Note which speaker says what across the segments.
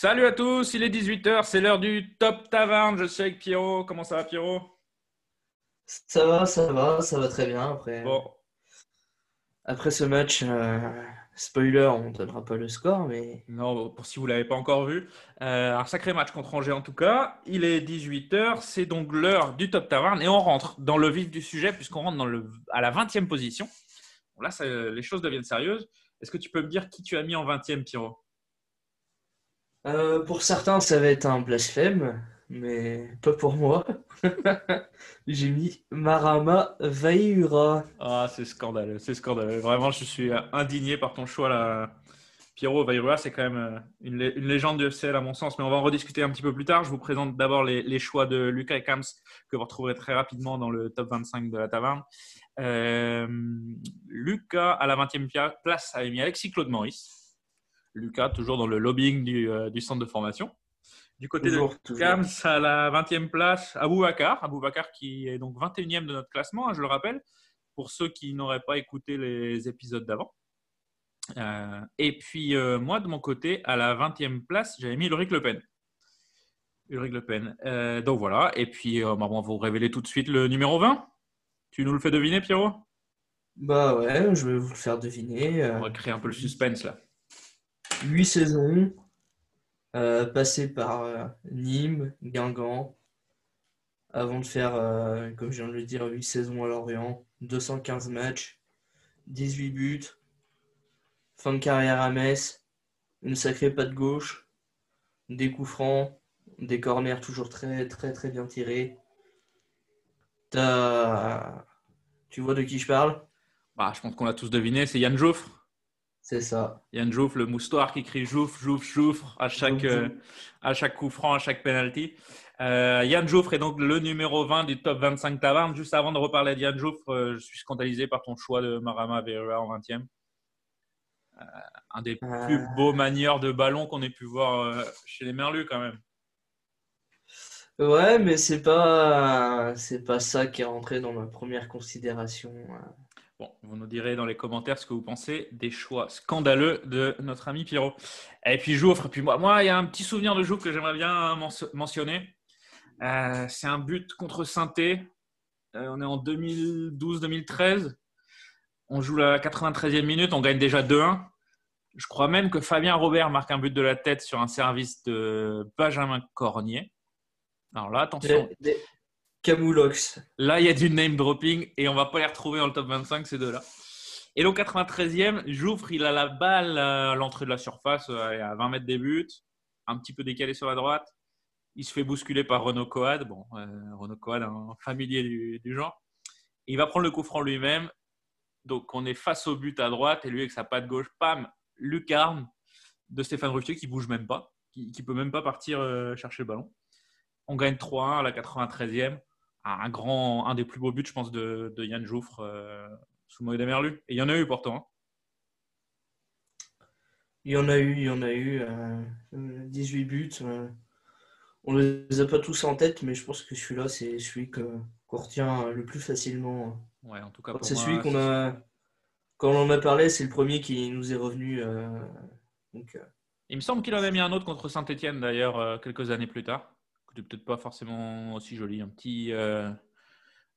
Speaker 1: Salut à tous, il est 18h, c'est l'heure du Top Taverne. Je suis avec Pierrot. Comment ça va, Pierrot?
Speaker 2: Ça va, ça va, ça va très bien. Après,
Speaker 1: Bon,
Speaker 2: après ce match, euh, spoiler, on ne donnera pas le score, mais
Speaker 1: non, pour si vous ne l'avez pas encore vu, euh, un sacré match contre Angers en tout cas. Il est 18h, c'est donc l'heure du Top Taverne et on rentre dans le vif du sujet puisqu'on rentre dans le, à la 20e position. Bon, là, ça- les choses deviennent sérieuses. Est-ce que tu peux me dire qui tu as mis en 20e, Pierrot?
Speaker 2: Euh, pour certains, ça va être un blasphème, mais pas pour moi. J'ai mis Marama Vaihura.
Speaker 1: Ah, c'est scandaleux, c'est scandaleux. Vraiment, je suis indigné par ton choix là. Pierrot Vairua, c'est quand même euh, une, lé- une légende du FCL à mon sens, mais on va en rediscuter un petit peu plus tard. Je vous présente d'abord les, choix de Lucas et Kams que vous retrouverez très rapidement dans le top 25 de la taverne. Euh, Lucas, à la 20e pia- place, avait mis Alexis Claude Maurice. Lucas, toujours dans le lobbying du, euh, du centre de formation. Du côté de
Speaker 2: Toujours.
Speaker 1: Kams à la 20e place, Aboubacar. Aboubacar qui est donc 21e de notre classement, hein, je le rappelle, pour ceux qui n'auraient pas écouté les épisodes d'avant. Euh, et puis euh, moi, de mon côté, à la 20e place, j'avais mis Ulrich Le Pen. Ulrich Le Pen. Euh, donc voilà. Et puis, euh, bah, on va vous révéler tout de suite le numéro 20. Tu nous le fais deviner, Pierrot?
Speaker 2: Bah ouais, je vais vous le faire deviner.
Speaker 1: On va créer un peu le suspense là.
Speaker 2: 8 saisons, euh, passé par euh, Nîmes, Guingamp, avant de faire, euh, comme je viens de le dire, 8 saisons à Lorient, 215 matchs, 18 buts, fin de carrière à Metz, une sacrée patte gauche, des coups francs, des corners toujours très très très bien tirés. T'as... Tu vois de qui je parle?
Speaker 1: Bah, je pense qu'on l'a tous deviné, c'est Yann Jouffre.
Speaker 2: C'est ça.
Speaker 1: Yann Jouffre, le moustoir qui crie Jouffre, Jouffre, Jouffre à chaque, euh, à chaque coup franc, à chaque penalty. Euh, Yann Jouffre est donc le numéro 20 du top 25 Taverne. Juste avant de reparler de Yann Jouffre, euh, je suis scandalisé par ton choix de Marama Verua en 20e. Euh, un des
Speaker 2: Euh.
Speaker 1: plus beaux manieurs de ballon qu'on ait pu voir euh, chez les Merlus quand même.
Speaker 2: Ouais, mais c'est pas c'est pas ça qui est rentré dans ma première considération.
Speaker 1: Bon, vous nous direz dans les commentaires ce que vous pensez des choix scandaleux de notre ami Pierrot. Et puis Jouffre, puis moi, moi, il y a un petit souvenir de Jouffre que j'aimerais bien men- mentionner. Euh, c'est un but contre Sainté. Euh, on est en 2012-2013. On joue la 93e minute, on gagne déjà 2-1. Je crois même que Fabien Robert marque un but de la tête sur un service de Benjamin Cornier. Alors là, attention,
Speaker 2: Camoulox.
Speaker 1: Là, il y a du name dropping et on va pas les retrouver dans le top 25, ces deux-là. Et donc, 93e, Jouffre, il a la balle à l'entrée de la surface, euh, à 20 mètres des buts, un petit peu décalé sur la droite. Il se fait bousculer par Renaud Coad. Bon, euh, Renaud Coad, un familier du, genre. Il va prendre le coup franc lui-même. Donc, on est face au but à droite et lui, avec sa patte gauche, pam, lucarne de Stéphane Ruffier qui bouge même pas, qui, qui peut même pas partir euh, chercher le ballon. On gagne 3-1 à la 93e un grand, un des plus beaux buts, je pense, de, de Yann Jouffre euh, sous Moïse Merlu. Et il y en a eu pourtant. hein.
Speaker 2: Il y en a eu, il y en a eu euh, 18 buts. euh. On les a pas tous en tête, mais je pense que celui-là, c'est celui qu'on retient le plus facilement.
Speaker 1: Ouais, en tout cas,
Speaker 2: C'est celui qu'on a quand on en a parlé, c'est le premier qui nous est revenu. euh, Donc, euh,
Speaker 1: Il me semble qu'il en avait mis un autre contre Saint-Etienne, d'ailleurs, euh, quelques années plus tard. Qui n'était peut-être pas forcément aussi joli. Un petit, euh,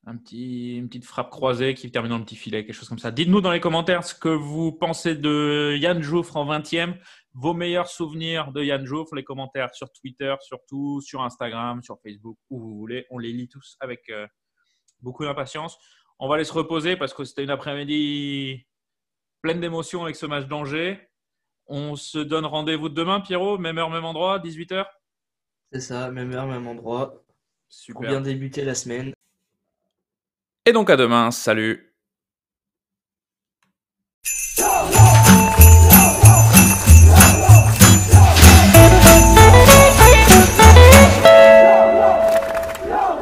Speaker 1: un petit, une petite frappe croisée qui termine dans le petit filet, quelque chose comme ça. Dites-nous dans les commentaires ce que vous pensez de Yann Jouffre en 20e, vos meilleurs souvenirs de Yann Jouffre, les commentaires sur Twitter, surtout sur Instagram, sur Facebook, où vous voulez. On les lit tous avec euh, beaucoup d'impatience. On va aller se reposer parce que c'était une après-midi pleine d'émotions avec ce match d'Angers. On se donne rendez-vous demain, Pierrot, même heure, même endroit, 18h.
Speaker 2: C'est ça, même heure, même endroit. Pour
Speaker 1: Super.
Speaker 2: bien débuter la semaine.
Speaker 1: Et donc à demain, salut